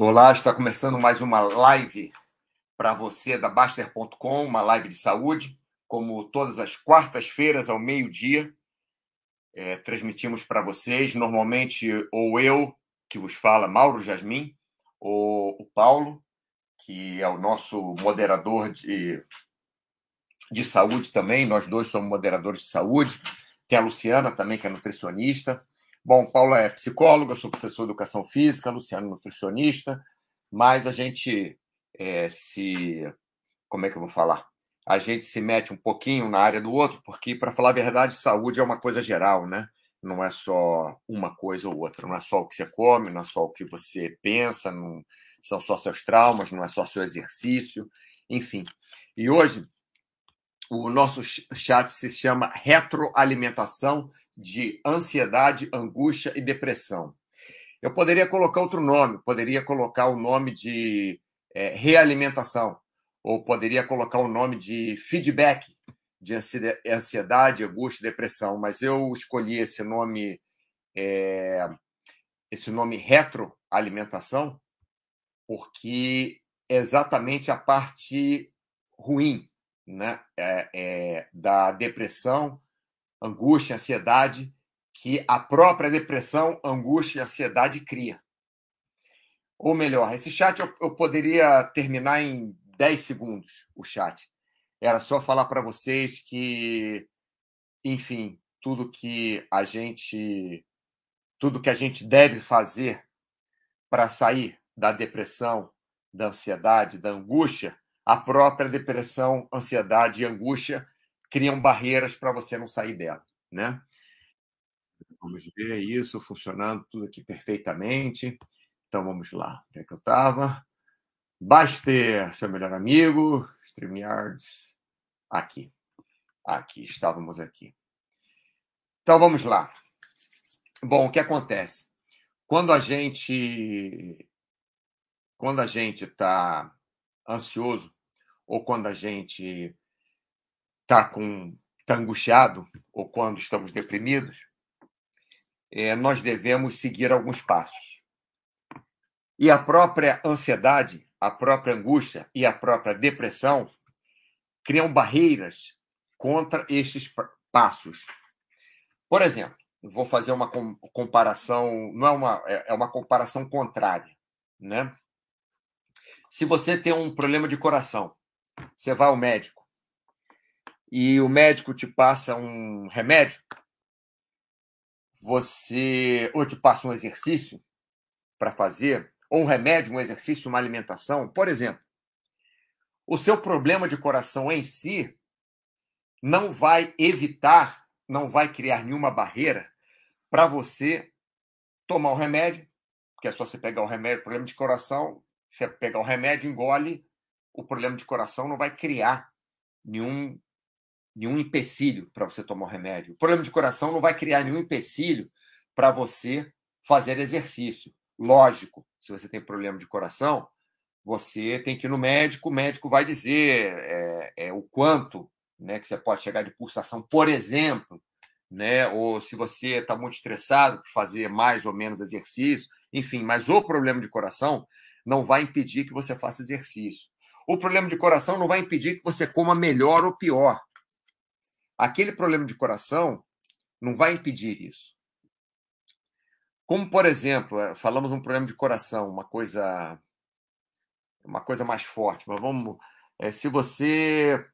Olá, está começando mais uma live para você da Baster.com, uma live de saúde, como todas as quartas-feiras ao meio-dia. É, transmitimos para vocês, normalmente, ou eu, que vos fala, Mauro Jasmin, ou o Paulo, que é o nosso moderador de, de saúde também. Nós dois somos moderadores de saúde. Tem a Luciana também, que é nutricionista. Bom, Paulo é psicólogo, eu sou professor de educação física, Luciano nutricionista, mas a gente é, se. Como é que eu vou falar? A gente se mete um pouquinho na área do outro, porque, para falar a verdade, saúde é uma coisa geral, né? Não é só uma coisa ou outra, não é só o que você come, não é só o que você pensa, não são só seus traumas, não é só seu exercício, enfim. E hoje, o nosso chat se chama Retroalimentação de ansiedade, angústia e depressão. Eu poderia colocar outro nome, poderia colocar o nome de é, realimentação, ou poderia colocar o nome de feedback de ansiedade, angústia e depressão, mas eu escolhi esse nome, é, esse nome retroalimentação, porque é exatamente a parte ruim né, é, é da depressão angústia, ansiedade que a própria depressão, angústia e ansiedade cria. Ou melhor, esse chat eu, eu poderia terminar em 10 segundos, o chat. Era só falar para vocês que, enfim, tudo que a gente tudo que a gente deve fazer para sair da depressão, da ansiedade, da angústia, a própria depressão, ansiedade e angústia criam barreiras para você não sair dela, né? Vamos ver isso funcionando tudo aqui perfeitamente. Então vamos lá. Onde é que eu estava? Baster, seu melhor amigo, StreamYards. Aqui. Aqui, estávamos aqui. Então vamos lá. Bom, o que acontece? Quando a gente quando a gente está ansioso ou quando a gente está com tá angustiado ou quando estamos deprimidos, é, nós devemos seguir alguns passos. E a própria ansiedade, a própria angústia e a própria depressão criam barreiras contra estes passos. Por exemplo, vou fazer uma comparação, não é uma, é, é uma comparação contrária, né? Se você tem um problema de coração, você vai ao médico, e o médico te passa um remédio, você ou te passa um exercício para fazer, ou um remédio, um exercício, uma alimentação, por exemplo, o seu problema de coração em si não vai evitar, não vai criar nenhuma barreira para você tomar o remédio, porque é só você pegar o remédio, problema de coração, você pegar o remédio, engole, o problema de coração não vai criar nenhum nenhum empecilho para você tomar o remédio. O problema de coração não vai criar nenhum empecilho para você fazer exercício. Lógico, se você tem problema de coração, você tem que ir no médico, o médico vai dizer é, é, o quanto né, que você pode chegar de pulsação, por exemplo, né, ou se você está muito estressado, fazer mais ou menos exercício, enfim, mas o problema de coração não vai impedir que você faça exercício. O problema de coração não vai impedir que você coma melhor ou pior. Aquele problema de coração não vai impedir isso. Como, por exemplo, eh, falamos um problema de coração, uma coisa uma coisa mais forte, mas vamos. É, se você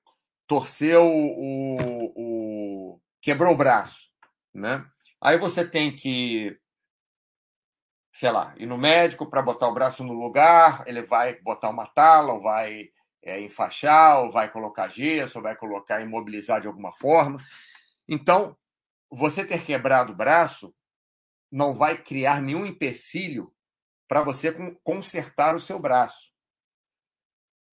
torceu o, o. quebrou o braço, né? Aí você tem que, sei lá, ir no médico para botar o braço no lugar, ele vai botar uma tala, ou vai é, enfaixar, ou vai colocar gesso, ou vai colocar imobilizar de alguma forma. Então, você ter quebrado o braço não vai criar nenhum empecilho para você consertar o seu braço.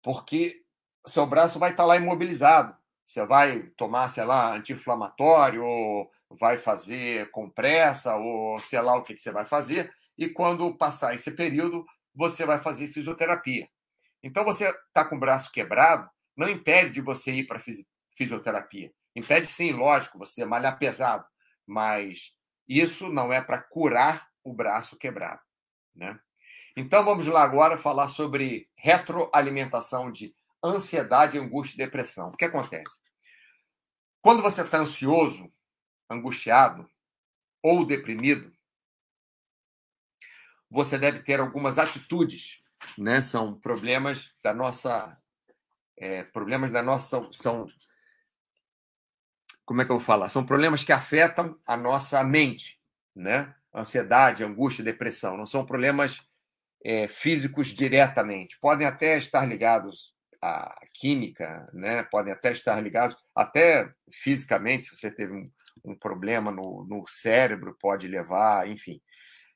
Porque seu braço vai estar tá lá imobilizado. Você vai tomar, sei lá, anti-inflamatório, ou vai fazer compressa, ou sei lá o que, que você vai fazer. E quando passar esse período, você vai fazer fisioterapia. Então, você está com o braço quebrado, não impede de você ir para fisioterapia. Impede sim, lógico, você malhar pesado, mas isso não é para curar o braço quebrado, né? Então vamos lá agora falar sobre retroalimentação de ansiedade, angústia e depressão. O que acontece? Quando você está ansioso, angustiado ou deprimido, você deve ter algumas atitudes, né? São problemas da nossa, é, problemas da nossa são como é que eu vou falar? São problemas que afetam a nossa mente, né? Ansiedade, angústia, depressão. Não são problemas é, físicos diretamente. Podem até estar ligados à química, né? Podem até estar ligados, até fisicamente, se você teve um, um problema no, no cérebro, pode levar, enfim.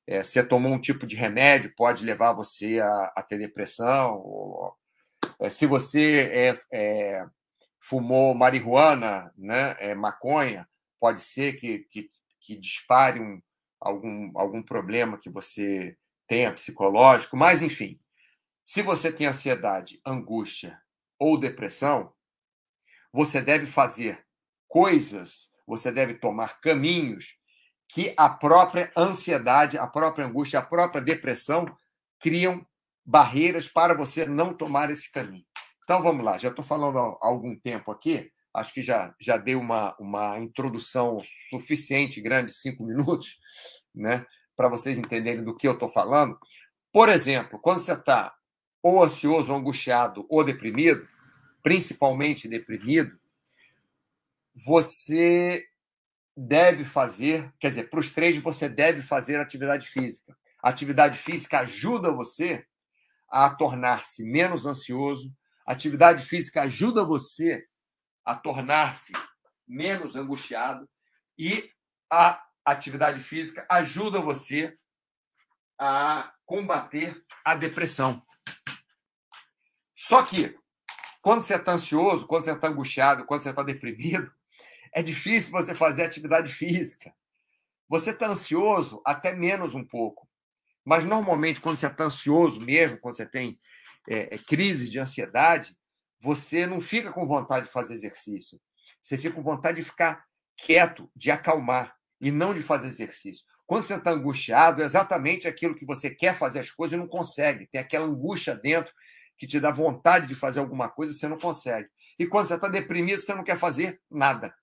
É, você tomou um tipo de remédio, pode levar você a, a ter depressão. Ou, é, se você é, é fumou marihuana, né, é, maconha, pode ser que, que, que dispare um, algum, algum problema que você tenha psicológico, mas enfim, se você tem ansiedade, angústia ou depressão, você deve fazer coisas, você deve tomar caminhos que a própria ansiedade, a própria angústia, a própria depressão criam barreiras para você não tomar esse caminho. Então vamos lá, já estou falando há algum tempo aqui, acho que já, já dei uma, uma introdução suficiente, grande, cinco minutos, né, para vocês entenderem do que eu estou falando. Por exemplo, quando você está ou ansioso, ou angustiado, ou deprimido, principalmente deprimido, você deve fazer, quer dizer, para os três você deve fazer atividade física. A atividade física ajuda você a tornar-se menos ansioso, atividade física ajuda você a tornar-se menos angustiado e a atividade física ajuda você a combater a depressão. Só que, quando você está ansioso, quando você está angustiado, quando você está deprimido, é difícil você fazer atividade física. Você está ansioso até menos um pouco. Mas, normalmente, quando você está ansioso mesmo, quando você tem é, crise de ansiedade, você não fica com vontade de fazer exercício. Você fica com vontade de ficar quieto, de acalmar e não de fazer exercício. Quando você está angustiado, é exatamente aquilo que você quer fazer as coisas e não consegue. Tem aquela angústia dentro que te dá vontade de fazer alguma coisa e você não consegue. E quando você está deprimido, você não quer fazer nada.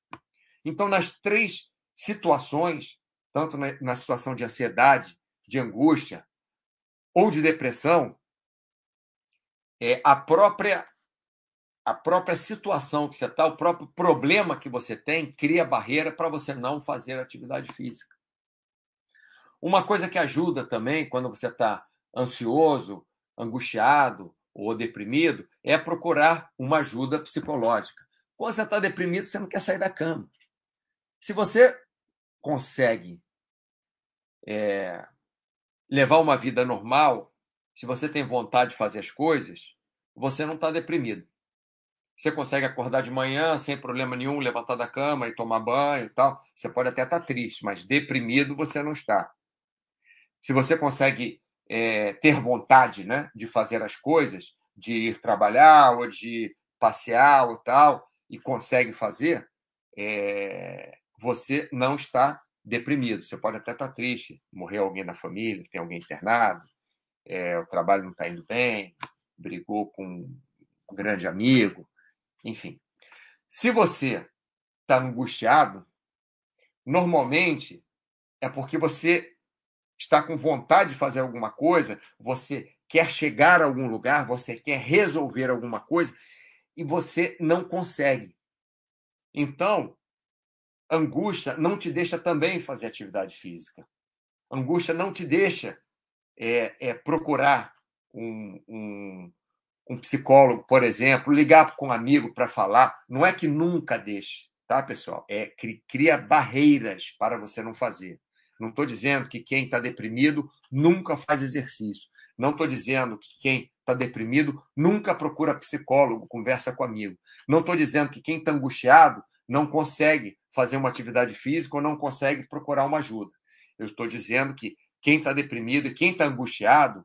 Então, nas três situações, tanto na, situação de ansiedade, de angústia ou de depressão, é, a própria a própria situação que você está, o próprio problema que você tem, cria barreira para você não fazer atividade física. Uma coisa que ajuda também quando você está ansioso, angustiado ou deprimido é procurar uma ajuda psicológica. Quando você está deprimido, você não quer sair da cama. Se você consegue é, levar uma vida normal, se você tem vontade de fazer as coisas, você não está deprimido. Você consegue acordar de manhã sem problema nenhum, levantar da cama e tomar banho e tal. Você pode até estar tá triste, mas deprimido você não está. Se você consegue é, ter vontade né, de fazer as coisas, de ir trabalhar ou de passear ou tal, e consegue fazer, é, você não está deprimido. Você pode até estar tá triste, morreu alguém na família, tem alguém internado, é, o trabalho não está indo bem, brigou com um grande amigo, enfim. Se você está angustiado, normalmente é porque você está com vontade de fazer alguma coisa, você quer chegar a algum lugar, você quer resolver alguma coisa e você não consegue. Então, angústia não te deixa também fazer atividade física. Angústia não te deixa é, é procurar um, um, um, psicólogo, por exemplo, ligar com um amigo para falar. Não é que nunca deixe, tá, pessoal? É cria barreiras para você não fazer. Não estou dizendo que quem está deprimido nunca faz exercício. Não estou dizendo que quem está deprimido nunca procura psicólogo, conversa com amigo. Não estou dizendo que quem está angustiado não consegue fazer uma atividade física ou não consegue procurar uma ajuda. Eu estou dizendo que quem está deprimido e quem está angustiado,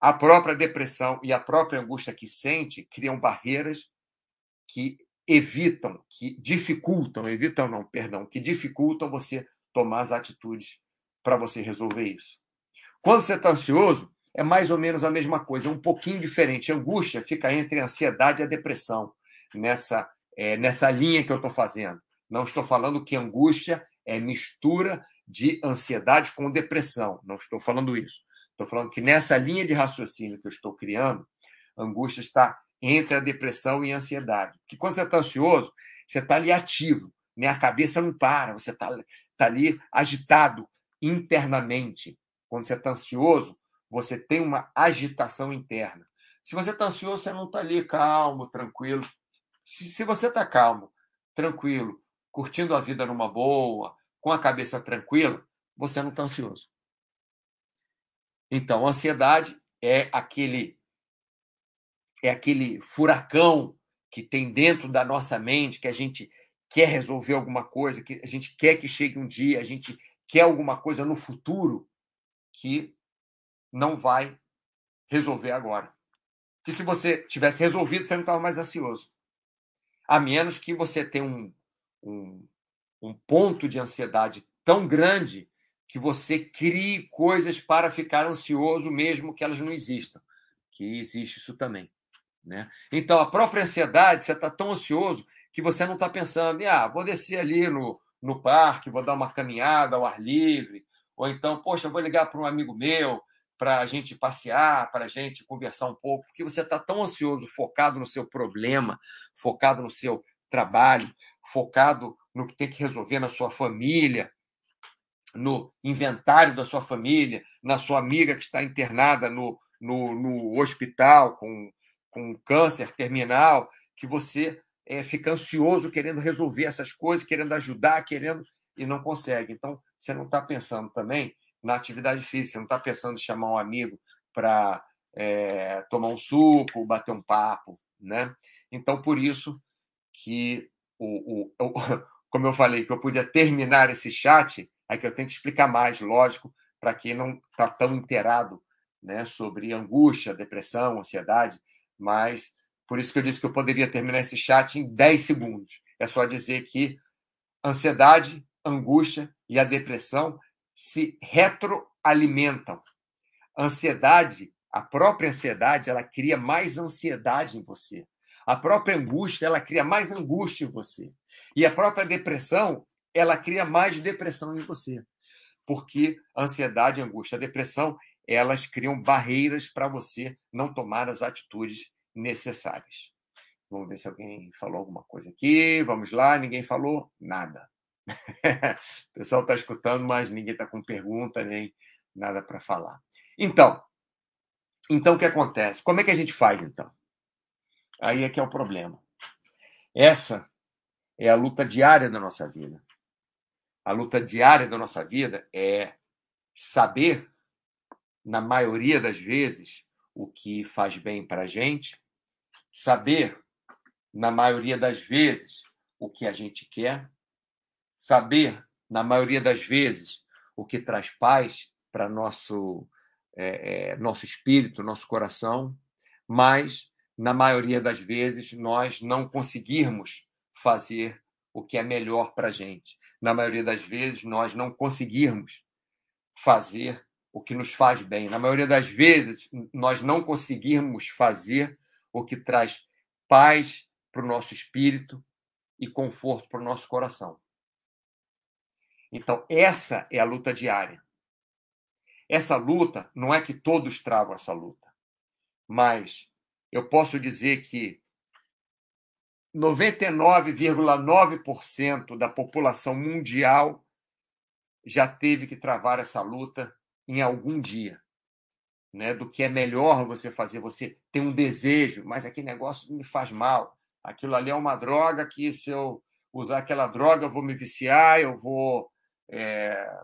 a própria depressão e a própria angústia que sente criam barreiras que evitam, que dificultam, evitam não, perdão, que dificultam você tomar as atitudes para você resolver isso. Quando você está ansioso, é mais ou menos a mesma coisa, é um pouquinho diferente. Angústia fica entre a ansiedade e a depressão, nessa, é, nessa linha que eu estou fazendo. Não estou falando que angústia é mistura de ansiedade com depressão. Não estou falando isso. Estou falando que nessa linha de raciocínio que eu estou criando, angústia está entre a depressão e a ansiedade. Porque quando você está ansioso, você está ali ativo, né? a cabeça não para, você está tá ali agitado internamente. Quando você está ansioso, você tem uma agitação interna. Se você está ansioso, você não está ali calmo, tranquilo. Se, se você está calmo, tranquilo, curtindo a vida numa boa, com a cabeça tranquila, você não está ansioso. Então, a ansiedade é aquele é aquele furacão que tem dentro da nossa mente, que a gente quer resolver alguma coisa, que a gente quer que chegue um dia, a gente quer alguma coisa no futuro que não vai resolver agora. Que se você tivesse resolvido, você não estava mais ansioso. A menos que você tenha um, um, um ponto de ansiedade tão grande que você crie coisas para ficar ansioso, mesmo que elas não existam. Que existe isso também. Né? Então, a própria ansiedade, você está tão ansioso que você não está pensando, ah, vou descer ali no, no parque, vou dar uma caminhada ao ar livre, ou então, poxa, vou ligar para um amigo meu para a gente passear, para a gente conversar um pouco, porque você está tão ansioso, focado no seu problema, focado no seu trabalho, focado no que tem que resolver na sua família, no inventário da sua família, na sua amiga que está internada no, no, no hospital com com câncer terminal, que você é, fica ansioso querendo resolver essas coisas, querendo ajudar, querendo e não consegue. Então, você não está pensando também na atividade física, não está pensando em chamar um amigo para é, tomar um suco, bater um papo, né? Então, por isso que, o, o, o, como eu falei, que eu podia terminar esse chat, é que eu tenho que explicar mais, lógico, para quem não está tão inteirado né, sobre angústia, depressão, ansiedade, mas por isso que eu disse que eu poderia terminar esse chat em 10 segundos. É só dizer que ansiedade, angústia e a depressão se retroalimentam. A ansiedade, a própria ansiedade, ela cria mais ansiedade em você. A própria angústia, ela cria mais angústia em você. E a própria depressão, ela cria mais depressão em você. Porque a ansiedade, a angústia, a depressão, elas criam barreiras para você não tomar as atitudes necessárias. Vamos ver se alguém falou alguma coisa aqui. Vamos lá, ninguém falou nada. o pessoal está escutando, mas ninguém está com pergunta nem nada para falar. Então, então o que acontece? Como é que a gente faz então? Aí é que é o problema. Essa é a luta diária da nossa vida. A luta diária da nossa vida é saber na maioria das vezes, o que faz bem para a gente, saber, na maioria das vezes, o que a gente quer, saber, na maioria das vezes, o que traz paz para nosso é, é, nosso espírito, nosso coração, mas na maioria das vezes nós não conseguirmos fazer o que é melhor para a gente. Na maioria das vezes nós não conseguirmos fazer o que nos faz bem. Na maioria das vezes, nós não conseguimos fazer o que traz paz para o nosso espírito e conforto para o nosso coração. Então, essa é a luta diária. Essa luta, não é que todos travam essa luta, mas eu posso dizer que 99,9% da população mundial já teve que travar essa luta em algum dia, né? Do que é melhor você fazer. Você tem um desejo, mas aquele negócio me faz mal. Aquilo ali é uma droga que se eu usar aquela droga eu vou me viciar, eu vou, é,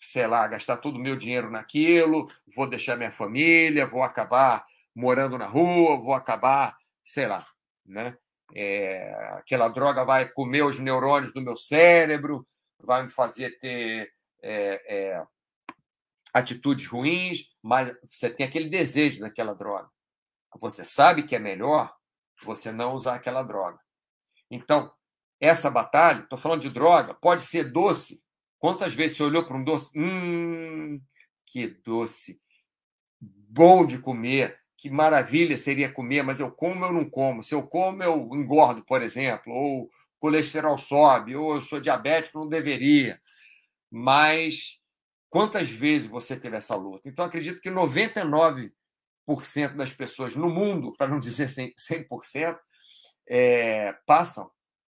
sei lá, gastar todo o meu dinheiro naquilo, vou deixar minha família, vou acabar morando na rua, vou acabar, sei lá, né? É, aquela droga vai comer os neurônios do meu cérebro, vai me fazer ter é, é, atitudes ruins, mas você tem aquele desejo daquela droga. Você sabe que é melhor você não usar aquela droga. Então, essa batalha, estou falando de droga, pode ser doce. Quantas vezes você olhou para um doce? Hum, que doce. bom de comer, que maravilha seria comer, mas eu como, eu não como. Se eu como, eu engordo, por exemplo, ou colesterol sobe, ou eu sou diabético, não deveria. Mas quantas vezes você teve essa luta? Então, acredito que 99% das pessoas no mundo, para não dizer 100%, é, passam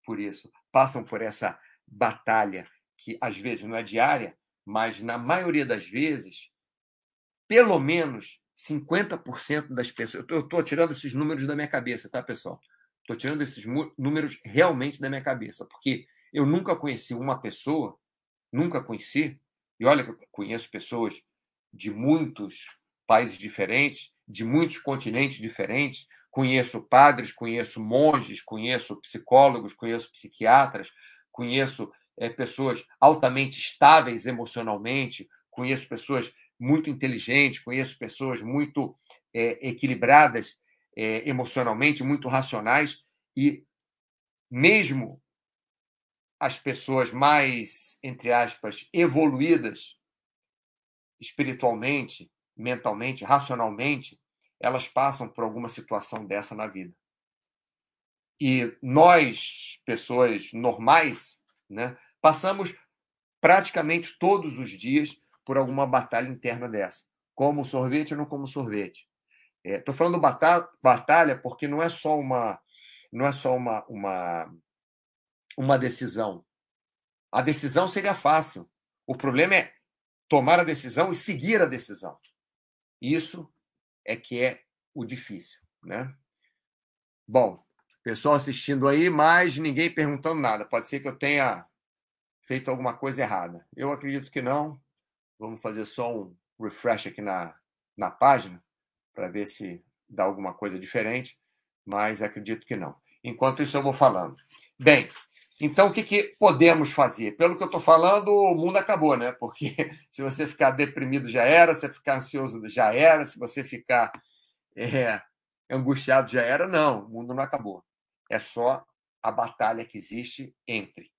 por isso, passam por essa batalha que às vezes não é diária, mas na maioria das vezes, pelo menos 50% das pessoas. Eu estou tirando esses números da minha cabeça, tá, pessoal? Estou tirando esses números realmente da minha cabeça, porque eu nunca conheci uma pessoa, nunca conheci, e olha que eu conheço pessoas de muitos países diferentes, de muitos continentes diferentes, conheço padres, conheço monges, conheço psicólogos, conheço psiquiatras, conheço é, pessoas altamente estáveis emocionalmente, conheço pessoas muito inteligentes, conheço pessoas muito é, equilibradas é, emocionalmente, muito racionais, e mesmo as pessoas mais, entre aspas, evoluídas espiritualmente, mentalmente, racionalmente, elas passam por alguma situação dessa na vida. E nós, pessoas normais, né, passamos praticamente todos os dias por alguma batalha interna dessa. Como sorvete ou não como sorvete. Estou é, falando batalha, batalha porque não é só uma não é só uma, uma, uma decisão. A decisão seria fácil. O problema é tomar a decisão e seguir a decisão. Isso é que é o difícil, né? Bom, pessoal assistindo aí, mas ninguém perguntando nada. Pode ser que eu tenha feito alguma coisa errada. Eu acredito que não. Vamos fazer só um refresh aqui na, na página para ver se dá alguma coisa diferente, mas acredito que não. Enquanto isso, eu vou falando. Bem, então o que, que podemos fazer? Pelo que eu estou falando, o mundo acabou, né? Porque se você ficar deprimido já era, se você ficar ansioso já era, se você ficar é, angustiado já era. Não, o mundo não acabou. É só a batalha que existe entre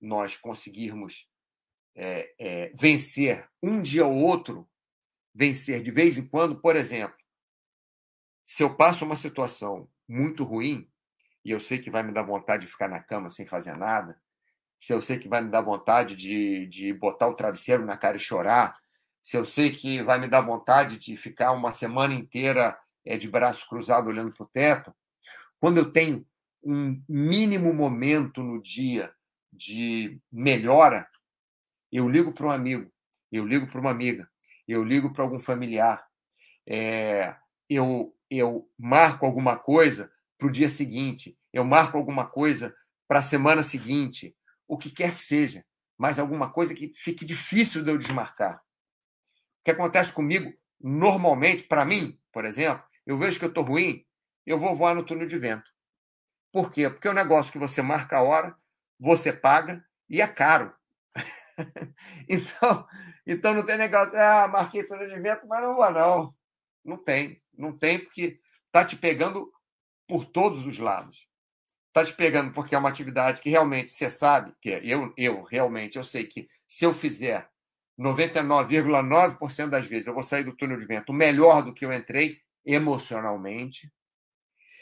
nós conseguirmos é, é, vencer um dia ou outro, vencer de vez em quando, por exemplo, se eu passo uma situação muito ruim, e eu sei que vai me dar vontade de ficar na cama sem fazer nada, se eu sei que vai me dar vontade de, de botar o travesseiro na cara e chorar, se eu sei que vai me dar vontade de ficar uma semana inteira é, de braço cruzado olhando para o teto, quando eu tenho um mínimo momento no dia de melhora, eu ligo para um amigo, eu ligo para uma amiga, eu ligo para algum familiar, é, eu, eu marco alguma coisa para o dia seguinte, eu marco alguma coisa para a semana seguinte, o que quer que seja, mas alguma coisa que fique difícil de eu desmarcar. O que acontece comigo, normalmente, para mim, por exemplo, eu vejo que eu estou ruim, eu vou voar no túnel de vento. Por quê? Porque é um negócio que você marca a hora, você paga e é caro. então, então não tem negócio, ah, marquei túnel de vento, mas não vou, não. Não tem, não tem, porque está te pegando por todos os lados. Está te pegando porque é uma atividade que realmente você sabe, que é, eu, eu realmente, eu sei que se eu fizer 99,9% das vezes eu vou sair do túnel de vento melhor do que eu entrei emocionalmente.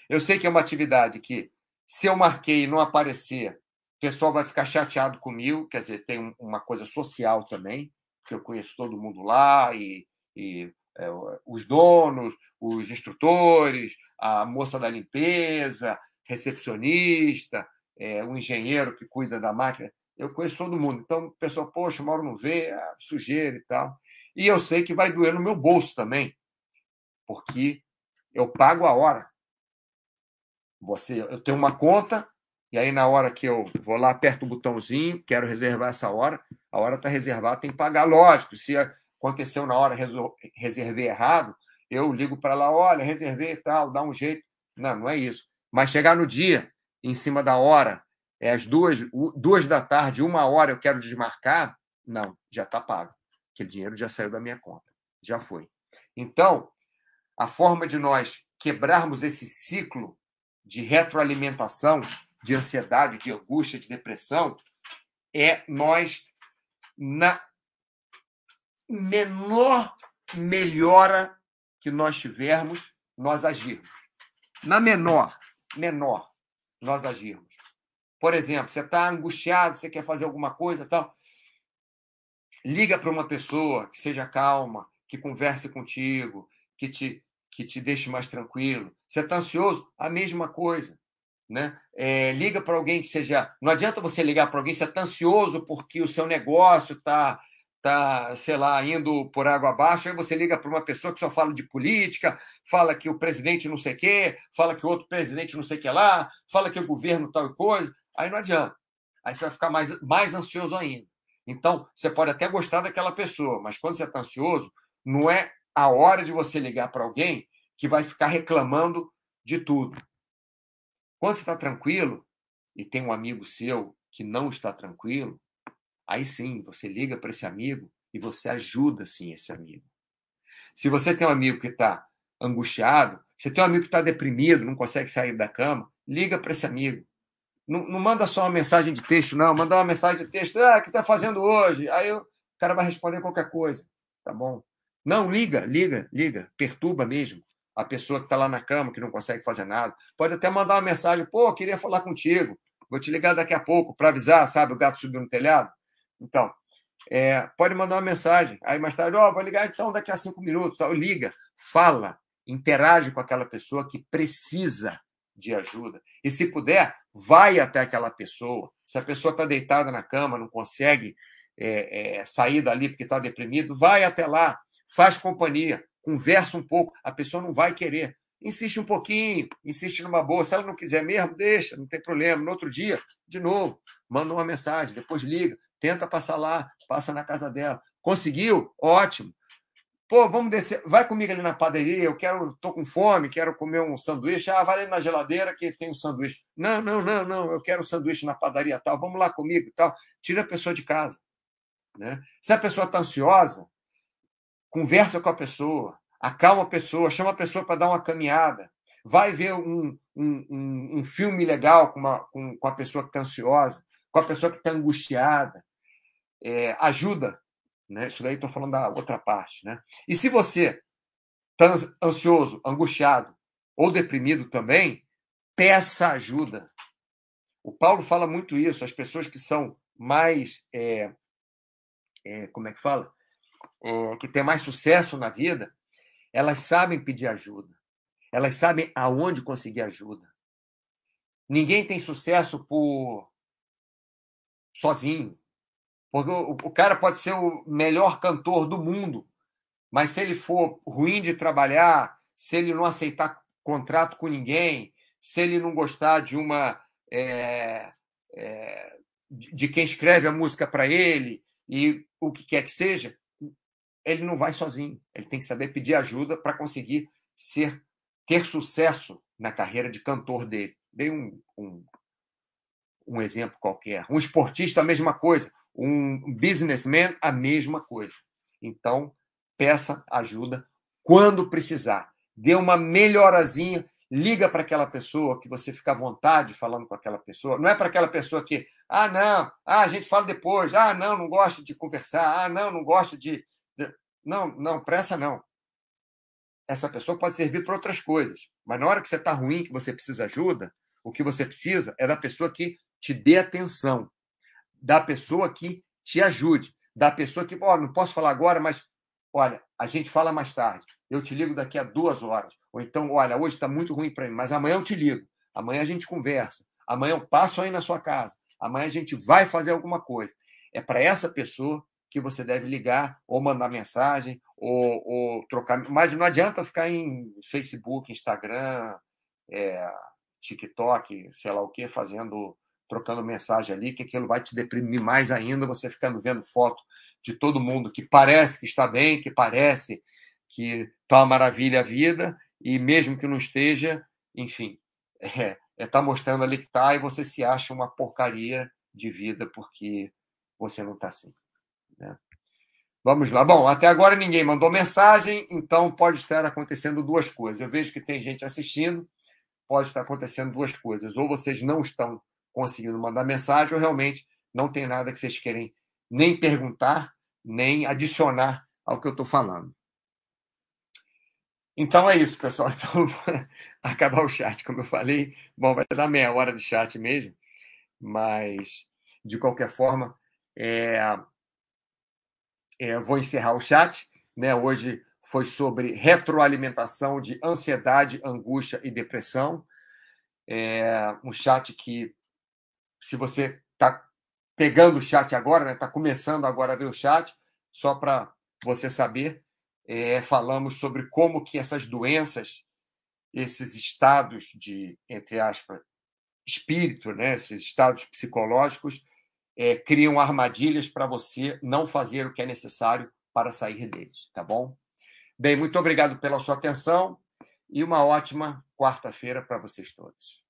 Eu sei que é uma atividade que, se eu marquei e não aparecer, o pessoal vai ficar chateado comigo, quer dizer, tem uma coisa social também, que eu conheço todo mundo lá, e, e é, os donos, os instrutores, a moça da limpeza, recepcionista, é, o engenheiro que cuida da máquina. Eu conheço todo mundo. Então, o pessoal, poxa, moro no V, ah, sujeira e tal. E eu sei que vai doer no meu bolso também, porque eu pago a hora. Você, eu tenho uma conta, e aí na hora que eu vou lá, aperto o botãozinho, quero reservar essa hora, a hora está reservada, tem que pagar. Lógico, se aconteceu na hora, reservei errado, eu ligo para lá, olha, reservei e tal, dá um jeito. Não, não é isso. Mas chegar no dia, em cima da hora, é às duas, duas da tarde, uma hora eu quero desmarcar, não, já está pago. Aquele dinheiro já saiu da minha conta, já foi. Então, a forma de nós quebrarmos esse ciclo de retroalimentação, de ansiedade, de angústia, de depressão, é nós, na menor melhora que nós tivermos, nós agirmos. Na menor, menor, nós agirmos. Por exemplo, você está angustiado, você quer fazer alguma coisa, tal. Liga para uma pessoa que seja calma, que converse contigo, que te, que te deixe mais tranquilo. Você está ansioso? A mesma coisa. Né? É, liga para alguém que seja. Não adianta você ligar para alguém se está ansioso porque o seu negócio está tá, sei lá, indo por água abaixo, aí você liga para uma pessoa que só fala de política, fala que o presidente não sei o quê, fala que o outro presidente não sei o que lá, fala que o governo tal coisa, aí não adianta. Aí você vai ficar mais, mais ansioso ainda. Então, você pode até gostar daquela pessoa, mas quando você está ansioso, não é a hora de você ligar para alguém que vai ficar reclamando de tudo. Quando você está tranquilo e tem um amigo seu que não está tranquilo, Aí sim, você liga para esse amigo e você ajuda sim esse amigo. Se você tem um amigo que está angustiado, você tem um amigo que está deprimido, não consegue sair da cama, liga para esse amigo. Não, não, manda só uma mensagem de texto, não. Manda uma mensagem de texto. Ah, o que está fazendo hoje? Aí o cara vai responder qualquer coisa. Tá bom. Não, liga, liga, liga. Perturba mesmo a pessoa que está lá na cama, que não consegue fazer nada. Pode até mandar uma mensagem. Pô, queria falar contigo. Vou te ligar daqui a pouco para avisar, sabe? O gato subiu no telhado. Então, é, pode mandar uma mensagem. Aí mais tarde, ó, oh, vou ligar então daqui a cinco minutos. Tal. Liga, fala, interage com aquela pessoa que precisa de ajuda. E se puder, vai até aquela pessoa. Se a pessoa está deitada na cama, não consegue é, é, sair dali porque está deprimido, vai até lá, faz companhia, conversa um pouco. A pessoa não vai querer. Insiste um pouquinho, insiste numa boa. Se ela não quiser mesmo, deixa, não tem problema. No outro dia, de novo, manda uma mensagem, depois liga tenta passar lá, passa na casa dela. Conseguiu? Ótimo. Pô, vamos descer, vai comigo ali na padaria, eu quero, tô com fome, quero comer um sanduíche. Ah, vai ali na geladeira que tem um sanduíche. Não, não, não, não, eu quero um sanduíche na padaria tal, vamos lá comigo tal. Tira a pessoa de casa. Né? Se a pessoa está ansiosa, conversa com a pessoa, acalma a pessoa, chama a pessoa para dar uma caminhada, vai ver um, um, um, um filme legal com, uma, com, com a pessoa que está ansiosa, com a pessoa que está angustiada, é, ajuda. Né? Isso daí estou falando da outra parte. Né? E se você está ansioso, angustiado ou deprimido também, peça ajuda. O Paulo fala muito isso. As pessoas que são mais. É, é, como é que fala? É, que têm mais sucesso na vida, elas sabem pedir ajuda. Elas sabem aonde conseguir ajuda. Ninguém tem sucesso por sozinho. Porque o, o cara pode ser o melhor cantor do mundo, mas se ele for ruim de trabalhar, se ele não aceitar contrato com ninguém, se ele não gostar de uma é, é, de quem escreve a música para ele e o que quer que seja, ele não vai sozinho. Ele tem que saber pedir ajuda para conseguir ser ter sucesso na carreira de cantor dele. Dei um, um, um exemplo qualquer. Um esportista, a mesma coisa um businessman, a mesma coisa. Então, peça ajuda quando precisar. Dê uma melhorazinha, liga para aquela pessoa que você fica à vontade falando com aquela pessoa. Não é para aquela pessoa que, ah, não, ah, a gente fala depois, ah, não, não gosto de conversar, ah, não, não gosto de. Não, não, pressa não. Essa pessoa pode servir para outras coisas. Mas na hora que você está ruim, que você precisa ajuda, o que você precisa é da pessoa que te dê atenção da pessoa que te ajude, da pessoa que, ó, não posso falar agora, mas olha, a gente fala mais tarde. Eu te ligo daqui a duas horas. Ou então, olha, hoje está muito ruim para mim, mas amanhã eu te ligo. Amanhã a gente conversa. Amanhã eu passo aí na sua casa. Amanhã a gente vai fazer alguma coisa. É para essa pessoa que você deve ligar ou mandar mensagem ou, ou, trocar. Mas não adianta ficar em Facebook, Instagram, é, TikTok, sei lá o que, fazendo trocando mensagem ali, que aquilo vai te deprimir mais ainda, você ficando vendo foto de todo mundo que parece que está bem, que parece que está uma maravilha a vida, e mesmo que não esteja, enfim, é, é tá mostrando ali que está e você se acha uma porcaria de vida porque você não está assim. Né? Vamos lá. Bom, até agora ninguém mandou mensagem, então pode estar acontecendo duas coisas. Eu vejo que tem gente assistindo, pode estar acontecendo duas coisas. Ou vocês não estão conseguindo mandar mensagem ou realmente não tem nada que vocês querem nem perguntar, nem adicionar ao que eu estou falando. Então é isso, pessoal. Então, acabar o chat, como eu falei. Bom, vai dar meia hora de chat mesmo, mas de qualquer forma, é, é, vou encerrar o chat. Né? Hoje foi sobre retroalimentação de ansiedade, angústia e depressão. É um chat que, se você está pegando o chat agora, está né? começando agora a ver o chat, só para você saber, é, falamos sobre como que essas doenças, esses estados de, entre aspas, espírito, né? esses estados psicológicos, é, criam armadilhas para você não fazer o que é necessário para sair deles, tá bom? Bem, muito obrigado pela sua atenção e uma ótima quarta-feira para vocês todos.